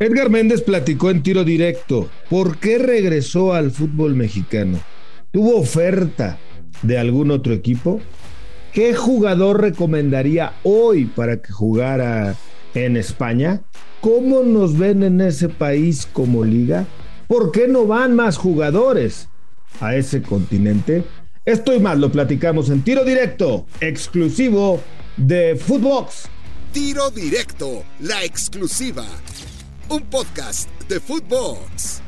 Edgar Méndez platicó en tiro directo. ¿Por qué regresó al fútbol mexicano? ¿Tuvo oferta de algún otro equipo? ¿Qué jugador recomendaría hoy para que jugara en España? ¿Cómo nos ven en ese país como liga? ¿Por qué no van más jugadores a ese continente? Esto y más lo platicamos en tiro directo, exclusivo de Footbox. Tiro directo, la exclusiva un podcast de Footbox.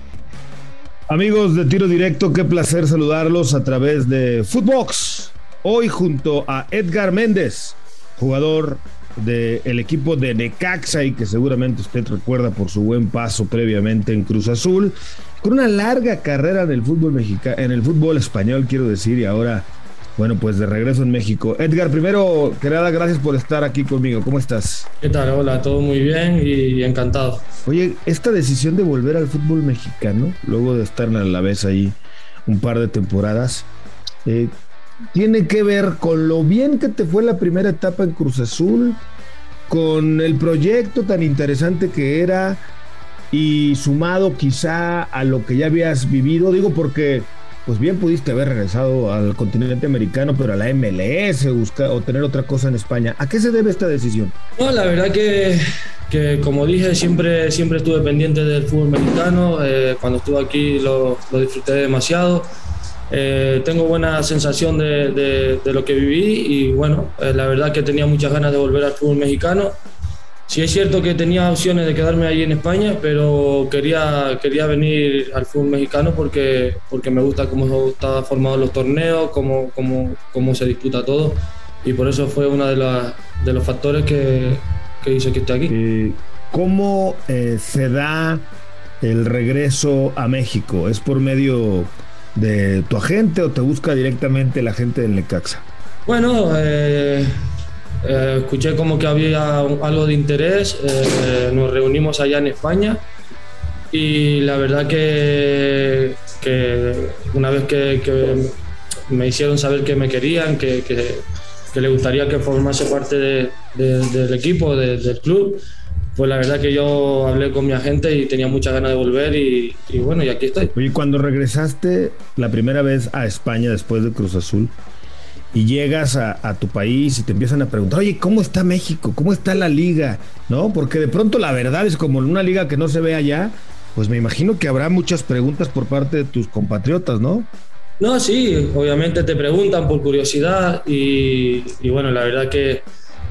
Amigos de Tiro Directo, qué placer saludarlos a través de Footbox. Hoy junto a Edgar Méndez, jugador del equipo de Necaxa y que seguramente usted recuerda por su buen paso previamente en Cruz Azul, con una larga carrera en el fútbol mexicano, en el fútbol español, quiero decir, y ahora bueno, pues de regreso en México. Edgar, primero que nada, gracias por estar aquí conmigo. ¿Cómo estás? ¿Qué tal? Hola, todo muy bien y encantado. Oye, esta decisión de volver al fútbol mexicano, luego de estar a la vez ahí un par de temporadas, eh, tiene que ver con lo bien que te fue la primera etapa en Cruz Azul, con el proyecto tan interesante que era y sumado quizá a lo que ya habías vivido, digo porque pues bien pudiste haber regresado al continente americano, pero a la MLS buscar, o tener otra cosa en España. ¿A qué se debe esta decisión? No, la verdad que, que como dije, siempre, siempre estuve pendiente del fútbol mexicano. Eh, cuando estuve aquí lo, lo disfruté demasiado. Eh, tengo buena sensación de, de, lo que viví y bueno, eh, la verdad que tenía muchas ganas de volver al fútbol mexicano Sí es cierto que tenía opciones de quedarme allí en España, pero quería, quería venir al fútbol mexicano porque, porque me gusta cómo están formados los torneos, cómo, cómo, cómo se disputa todo. Y por eso fue uno de, de los factores que, que hizo que esté aquí. ¿Cómo eh, se da el regreso a México? ¿Es por medio de tu agente o te busca directamente la gente del Necaxa? Bueno, eh, eh, escuché como que había algo de interés, eh, nos reunimos allá en España y la verdad que, que una vez que, que, me hicieron saber que me querían, que, que le gustaría que formase parte de, de, del equipo, de, del club, pues la verdad que yo hablé con mi agente y tenía muchas ganas de volver y, y bueno, y aquí estoy. Oye, cuando regresaste la primera vez a España después de Cruz Azul, y llegas a, tu país y te empiezan a preguntar, oye, ¿cómo está México? ¿Cómo está la liga? ¿No? Porque de pronto la verdad es como en una liga que no se ve allá, pues me imagino que habrá muchas preguntas por parte de tus compatriotas, ¿no? No, sí, obviamente te preguntan por curiosidad y, y bueno, la verdad que,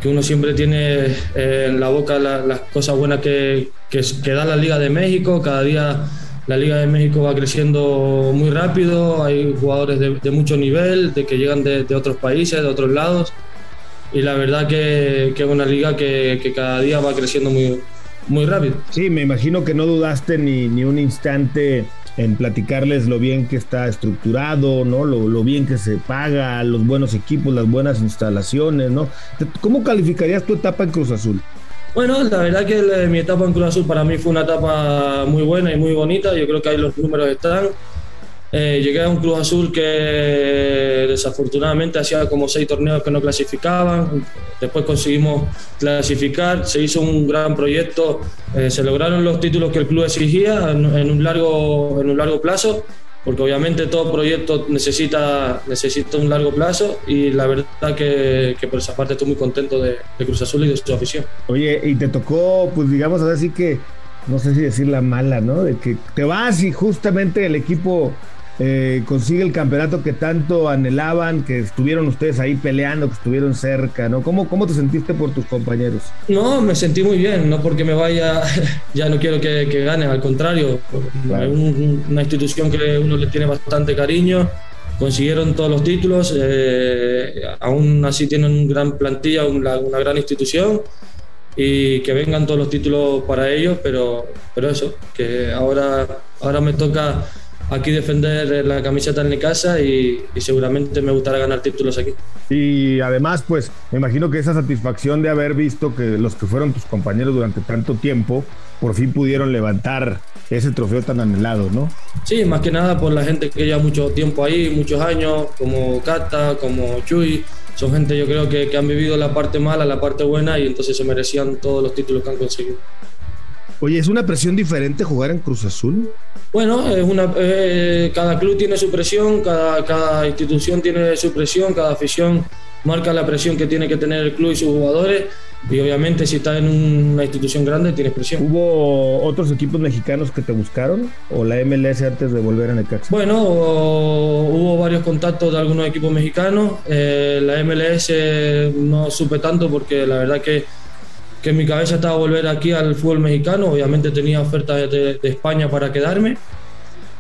que uno siempre tiene eh, en la boca la, las cosas buenas que, que, que da la Liga de México, cada día la Liga de México va creciendo muy rápido, hay jugadores de, mucho nivel, de que llegan de, de, otros países, de otros lados, y la verdad que, que es una liga que, que, cada día va creciendo muy, muy rápido. Sí, me imagino que no dudaste ni, ni un instante en platicarles lo bien que está estructurado, ¿no? Lo, lo, bien que se paga, los buenos equipos, las buenas instalaciones, ¿no? ¿Cómo calificarías tu etapa en Cruz Azul? Bueno, la verdad que la, mi etapa en Cruz Azul para mí fue una etapa muy buena y muy bonita. Yo creo que ahí los números están. Eh, llegué a un Cruz Azul que desafortunadamente hacía como seis torneos que no clasificaban. Después conseguimos clasificar, se hizo un gran proyecto, eh, se lograron los títulos que el club exigía en, en, un, largo, en un largo plazo porque obviamente todo proyecto necesita, necesita un largo plazo y la verdad que, por esa parte estoy muy contento de, de, Cruz Azul y de su afición. Oye, y te tocó, pues digamos así que, no sé si decir la mala, ¿no? De que te vas y justamente el equipo eh, consigue el campeonato que tanto anhelaban, que estuvieron ustedes ahí peleando, que estuvieron cerca, ¿no? ¿Cómo, cómo te sentiste por tus compañeros? No, me sentí muy bien, no porque me vaya, ya no quiero que, que ganen, al contrario, claro. un, una institución que uno le tiene bastante cariño, consiguieron todos los títulos, eh, aún así tienen una gran plantilla, una, una gran institución y que vengan todos los títulos para ellos, pero, pero eso, que ahora, ahora me toca aquí defender la camiseta en mi casa y, y, seguramente me gustará ganar títulos aquí. Y además, pues me imagino que esa satisfacción de haber visto que los que fueron tus compañeros durante tanto tiempo por fin pudieron levantar ese trofeo tan anhelado, ¿no? Sí, más que nada por la gente que lleva mucho tiempo ahí, muchos años, como Cata, como Chuy. Son gente yo creo que, que han vivido la parte mala, la parte buena y entonces se merecían todos los títulos que han conseguido. Oye, ¿es una presión diferente jugar en Cruz Azul? Bueno, es una, eh, cada club tiene su presión, cada, cada institución tiene su presión, cada afición marca la presión que tiene que tener el club y sus jugadores. Y obviamente si estás en una institución grande tienes presión. ¿Hubo otros equipos mexicanos que te buscaron o la MLS antes de volver a Necaxa? Bueno, hubo varios contactos de algunos equipos mexicanos. Eh, la MLS no supe tanto porque la verdad que que en mi cabeza estaba volver aquí al fútbol mexicano. Obviamente tenía ofertas de, España para quedarme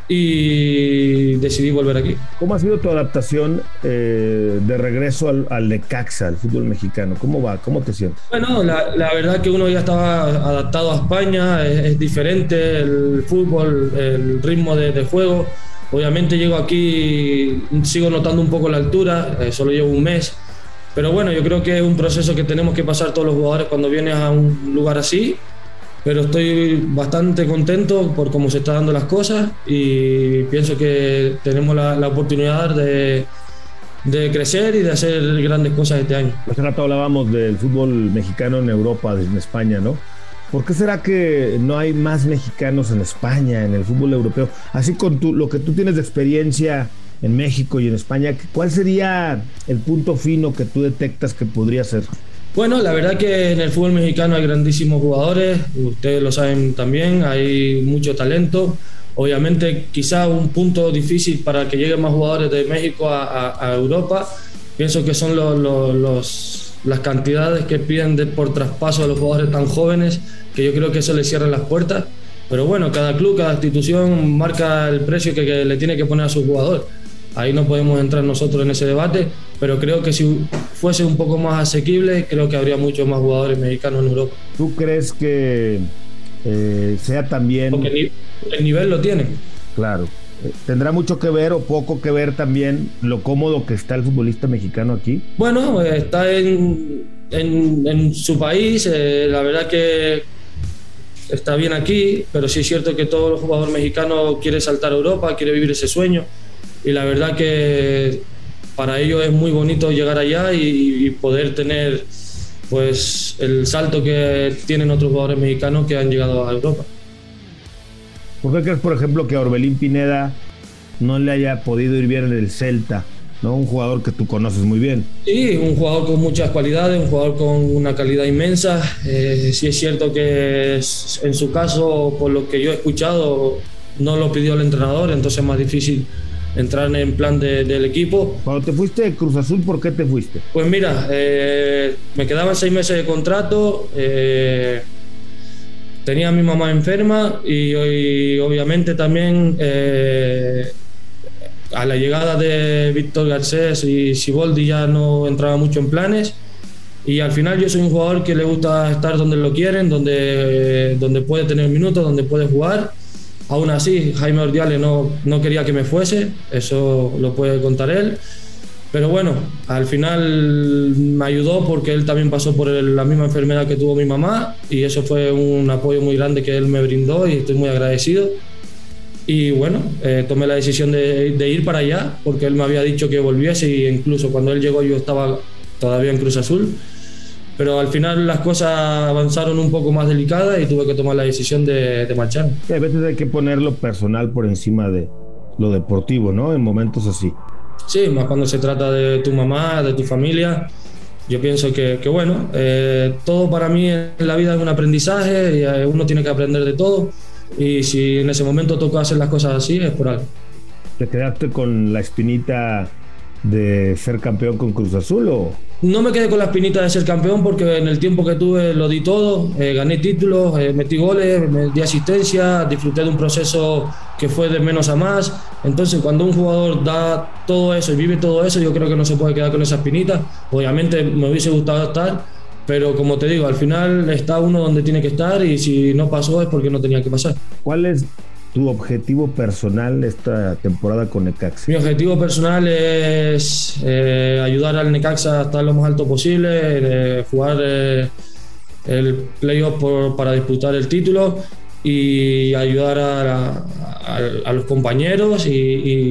y decidí volver aquí. ¿Cómo ha sido tu adaptación eh, de regreso al, al Necaxa, al fútbol mexicano? ¿Cómo va? ¿Cómo te sientes? Bueno, la, la verdad que uno ya estaba adaptado a España, es, diferente el fútbol, el ritmo de, de, juego. Obviamente llego aquí, sigo notando un poco la altura, eh, solo llevo un mes pero bueno, yo creo que es un proceso que tenemos que pasar todos los jugadores cuando vienes a un lugar así. Pero estoy bastante contento por cómo se están dando las cosas y pienso que tenemos la, la oportunidad de, de crecer y de hacer grandes cosas este año. Hace rato hablábamos del fútbol mexicano en Europa, en España, ¿no? ¿Por qué será que no hay más mexicanos en España, en el fútbol europeo? Así con tu, lo que tú tienes de experiencia en México y en España, ¿cuál sería el punto fino que tú detectas que podría ser? Bueno, la verdad que en el fútbol mexicano hay grandísimos jugadores, ustedes lo saben también, hay mucho talento. Obviamente, quizá un punto difícil para que lleguen más jugadores de México a, a, Europa, pienso que son los, los, las cantidades que piden de, por traspaso a los jugadores tan jóvenes, que yo creo que eso les cierra las puertas. Pero bueno, cada club, cada institución marca el precio que, que le tiene que poner a su jugador Ahí no podemos entrar nosotros en ese debate, pero creo que si fuese un poco más asequible, creo que habría muchos más jugadores mexicanos en Europa. ¿Tú crees que eh, sea también... Porque el nivel lo tiene. Claro. Eh, ¿Tendrá mucho que ver o poco que ver también lo cómodo que está el futbolista mexicano aquí? Bueno, eh, está en, en, su país, la verdad que está bien aquí, pero sí es cierto que todo jugador mexicano quiere saltar a Europa, quiere vivir ese sueño y la verdad que para ellos es muy bonito llegar allá y, poder tener pues el salto que tienen otros jugadores mexicanos que han llegado a Europa. ¿Por qué crees, por ejemplo, que a Orbelín Pineda no le haya podido ir bien en el Celta? ¿no? Un jugador que tú conoces muy bien. Sí, un jugador con muchas cualidades, un jugador con una calidad inmensa. Eh, sí es cierto que en su caso, por lo que yo he escuchado, no lo pidió el entrenador, entonces es más difícil entrar en plan del equipo. Cuando te fuiste de Cruz Azul, ¿por qué te fuiste? Pues mira, eh, me quedaban seis meses de contrato, eh, tenía a mi mamá enferma y, obviamente también eh, a la llegada de Víctor Garcés y Siboldi ya no entraba mucho en planes. Y al final yo soy un jugador que le gusta estar donde lo quieren, donde, donde puede tener minutos, donde puede jugar Aún así, Jaime Ordiales no, no quería que me fuese, eso lo puede contar él. Pero bueno, al final me ayudó porque él también pasó por la misma enfermedad que tuvo mi mamá y eso fue un apoyo muy grande que él me brindó y estoy muy agradecido. Y bueno, eh, tomé la decisión de, de, ir para allá porque él me había dicho que volviese y incluso cuando él llegó yo estaba todavía en Cruz Azul pero al final las cosas avanzaron un poco más delicadas y tuve que tomar la decisión de, de marchar. a veces hay que poner lo personal por encima de lo deportivo, ¿no? En momentos así. Sí, más cuando se trata de tu mamá, de tu familia. Yo pienso que, que bueno, eh, todo para mí en la vida es un aprendizaje y eh, uno tiene que aprender de todo. Y si en ese momento tocó hacer las cosas así, es por algo. ¿Te quedaste con la espinita de ser campeón con Cruz Azul o, no me quedé con la espinita de ser campeón porque en el tiempo que tuve lo di todo, eh, gané títulos, eh, metí goles, me di asistencia, disfruté de un proceso que fue de menos a más. Entonces, cuando un jugador da todo eso y vive todo eso, yo creo que no se puede quedar con esa espinita. Obviamente me hubiese gustado estar, pero como te digo, al final está uno donde tiene que estar y si no pasó es porque no tenía que pasar. ¿Cuál es tu objetivo personal esta temporada con Necaxa? Mi objetivo personal es eh, ayudar al Necaxa a estar lo más alto posible, eh, jugar eh, el playoff para disputar el título y ayudar a, los compañeros e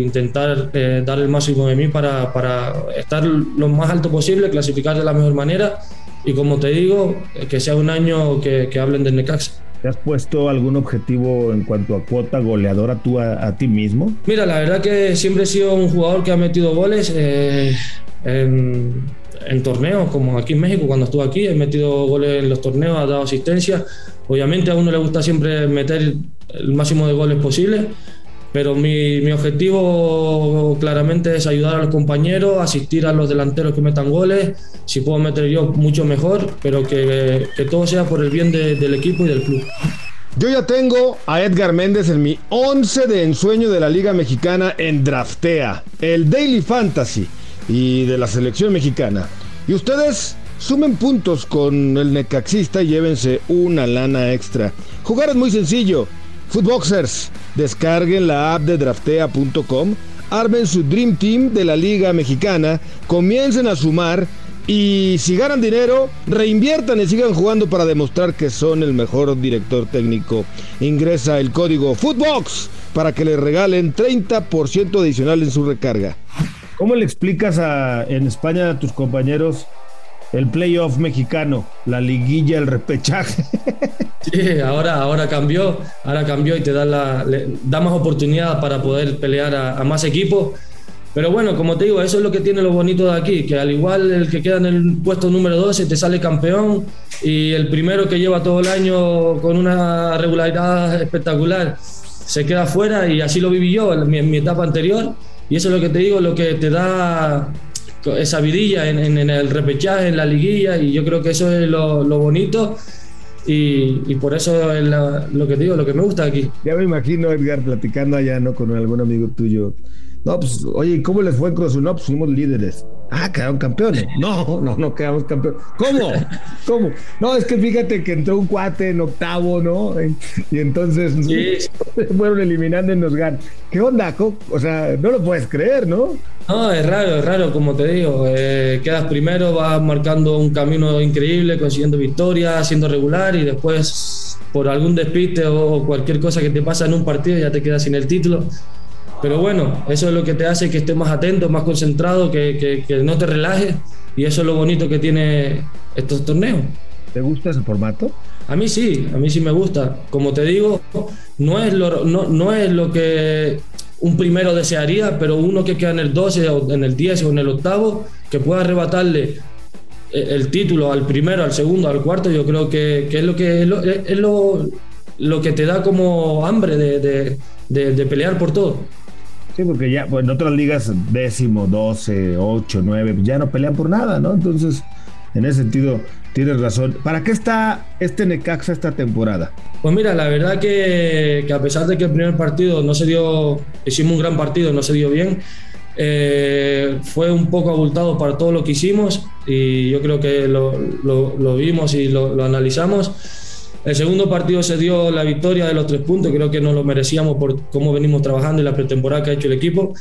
intentar dar el máximo de mí para, para, estar lo más alto posible, clasificar de la mejor manera y como te digo, que sea un año que, que hablen del Necaxa. ¿Te has puesto algún objetivo en cuanto a cuota goleadora tú a, ti mismo? Mira, la verdad que siempre he sido un jugador que ha metido goles eh, en, torneos, como aquí en México, cuando estuve aquí, he metido goles en los torneos, ha dado asistencia. Obviamente a uno le gusta siempre meter el máximo de goles posible, pero mi, mi, objetivo claramente es ayudar a los compañeros, asistir a los delanteros que metan goles, si puedo meter yo mucho mejor, pero que, que todo sea por el bien de, del equipo y del club. Yo ya tengo a Edgar Méndez en mi 11 de ensueño de la Liga Mexicana en Draftea, el Daily Fantasy y de la selección mexicana. Y ustedes sumen puntos con el Necaxista y llévense una lana extra. Jugar es muy sencillo. Footboxers, descarguen la app de draftea.com, armen su Dream Team de la Liga Mexicana, comiencen a sumar y si ganan dinero, reinviertan y sigan jugando para demostrar que son el mejor director técnico. Ingresa el código Footbox para que le regalen 30% adicional en su recarga. ¿Cómo le explicas en España a tus compañeros el playoff mexicano, la liguilla, el repechaje. Sí, ahora, ahora cambió, ahora cambió y te da, la, da más oportunidad para poder pelear a, más equipos. Pero bueno, como te digo, eso es lo que tiene lo bonito de aquí, que al igual el que queda en el puesto número 12 te sale campeón y el primero que lleva todo el año con una regularidad espectacular se queda fuera y así lo viví yo en mi etapa anterior. Y eso es lo que te digo, lo que te da esa vidilla en, el repechaje, en la liguilla, y yo creo que eso es lo, bonito. Y, por eso es lo que digo, lo que me gusta aquí. Ya me imagino, Edgar, platicando allá, ¿no? Con algún amigo tuyo. No, pues, oye, ¿cómo les fue en Cruz No, pues fuimos líderes. Ah, quedaron campeones. No, no, no quedamos campeones. ¿Cómo? ¿Cómo? No, es que fíjate que entró un cuate en octavo, ¿no? Y entonces sí. fueron eliminando y nos ganan. ¿Qué onda? O sea, no lo puedes creer, ¿no? No, es raro, es raro, como te digo. Eh, quedas primero, vas marcando un camino increíble, consiguiendo victorias, siendo regular y después por algún despiste o cualquier cosa que te pasa en un partido ya te quedas sin el título. Pero bueno, eso es lo que te hace que estés más atento, más concentrado, que, no te relajes. Y eso es lo bonito que tiene estos torneos. ¿Te gusta ese formato? A mí sí, a mí sí me gusta. Como te digo, no es lo, no, es lo que un primero desearía, pero uno que queda en el 12 o en el 10 o en el octavo, que pueda arrebatarle el título al primero, al segundo, al cuarto, yo creo que, es lo que es lo, que te da como hambre de pelear por todo. Sí, porque ya pues, en otras ligas, décimo, doce, ocho, nueve, ya no pelean por nada, ¿no? Entonces, en ese sentido, tienes razón. ¿Para qué está este Necaxa esta temporada? Pues mira, la verdad que, a pesar de que el primer partido no se dio, hicimos un gran partido, no se dio bien, eh, fue un poco abultado para todo lo que hicimos y yo creo que lo, vimos y lo, lo analizamos el segundo partido se dio la victoria de los tres puntos, creo que nos lo merecíamos por cómo venimos trabajando y la pretemporada que ha hecho el equipo.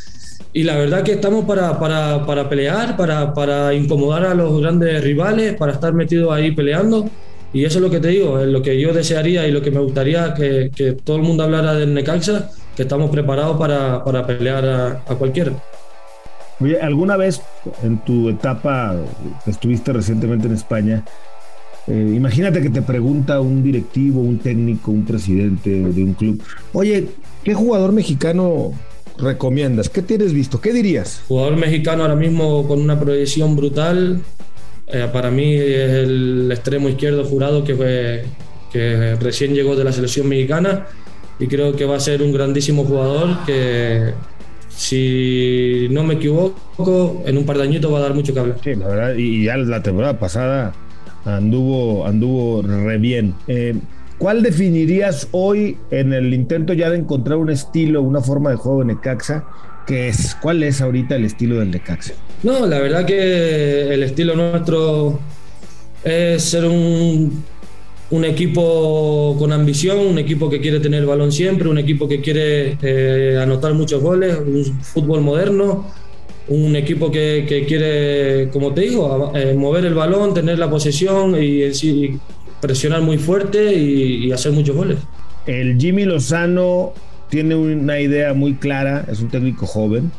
Y la verdad que estamos para, para, para pelear, para, para, incomodar a los grandes rivales, para estar metidos ahí peleando. Y eso es lo que te digo, es lo que yo desearía y lo que me gustaría que, que todo el mundo hablara del Necaxa, que estamos preparados para, para pelear a, a cualquiera. Oye, ¿alguna vez en tu etapa, estuviste recientemente en España, eh, imagínate que te pregunta un directivo, un técnico, un presidente de un club, oye, ¿qué jugador mexicano recomiendas? ¿Qué tienes visto? ¿Qué dirías? Jugador mexicano ahora mismo con una proyección brutal. Eh, para mí es el extremo izquierdo jurado que, fue, que recién llegó de la selección mexicana y creo que va a ser un grandísimo jugador que si no me equivoco en un par de añitos va a dar mucho que hablar. Sí, la verdad, y ya la temporada pasada anduvo, anduvo re bien. Eh, ¿Cuál definirías hoy en el intento ya de encontrar un estilo, una forma de juego en Necaxa? ¿Qué es? ¿Cuál es ahorita el estilo del Necaxa? No, la verdad que el estilo nuestro es ser un, un equipo con ambición, un equipo que quiere tener balón siempre, un equipo que quiere eh, anotar muchos goles, un fútbol moderno, un equipo que, quiere, como te digo, eh, mover el balón, tener la posesión y, presionar muy fuerte y, hacer muchos goles. El Jimmy Lozano tiene una idea muy clara, es un técnico joven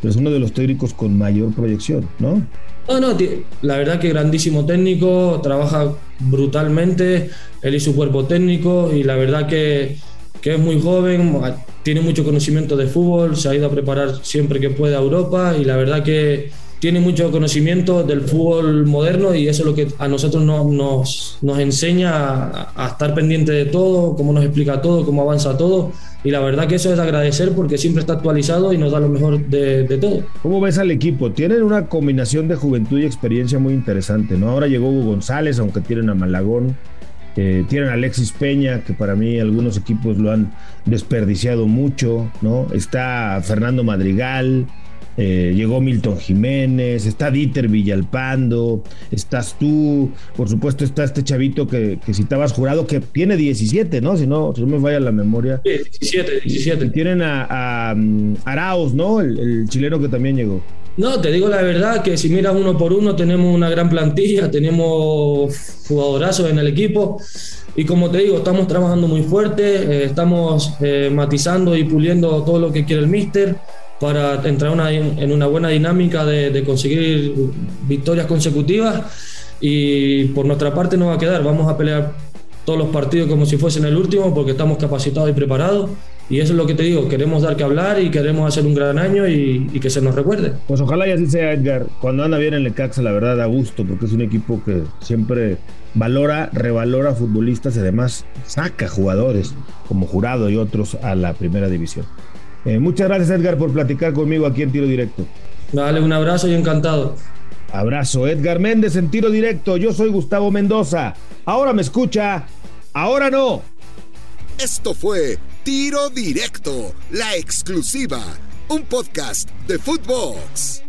pero es uno de los técnicos con mayor proyección, ¿no? No, no, la verdad que grandísimo técnico, trabaja brutalmente, él y su cuerpo técnico, y la verdad que, que es muy joven, tiene mucho conocimiento de fútbol, se ha ido a preparar siempre que puede a Europa, y la verdad que tiene mucho conocimiento del fútbol moderno y eso es lo que a nosotros nos, nos enseña a, estar pendiente de todo, cómo nos explica todo, cómo avanza todo. Y la verdad que eso es agradecer porque siempre está actualizado y nos da lo mejor de, todo. ¿Cómo ves al equipo? Tienen una combinación de juventud y experiencia muy interesante, ¿no? Ahora llegó Hugo González, aunque tienen a Malagón. Eh, tienen a Alexis Peña, que para mí algunos equipos lo han desperdiciado mucho, ¿no? Está Fernando Madrigal, eh, llegó Milton Jiménez, está Dieter Villalpando, estás tú, por supuesto está este chavito que, que citabas jurado, que tiene 17, ¿no? Si no, si no me vaya la memoria. Sí, 17, 17. Tienen a, mm, Arauz, ¿no? El, chileno que también llegó. No, te digo la verdad que si miras uno por uno tenemos una gran plantilla, tenemos jugadorazos en el equipo. Y como te digo, estamos trabajando muy fuerte, eh, estamos eh, matizando y puliendo todo lo que quiere el míster para entrar en una buena dinámica de, conseguir victorias consecutivas. Y por nuestra parte no va a quedar, vamos a pelear todos los partidos como si fuesen el último porque estamos capacitados y preparados y eso es lo que te digo, queremos dar que hablar y queremos hacer un gran año y, que se nos recuerde. Pues ojalá y así sea Edgar, cuando anda bien en el CAX la verdad da gusto porque es un equipo que siempre valora, revalora futbolistas y además saca jugadores como Jurado y otros a la primera división. Eh, muchas gracias, Edgar, por platicar conmigo aquí en Tiro Directo. Dale, un abrazo y encantado. Abrazo, Edgar Méndez en Tiro Directo. Yo soy Gustavo Mendoza. Ahora me escucha, ahora no. Esto fue Tiro Directo, la exclusiva, un podcast de Footbox.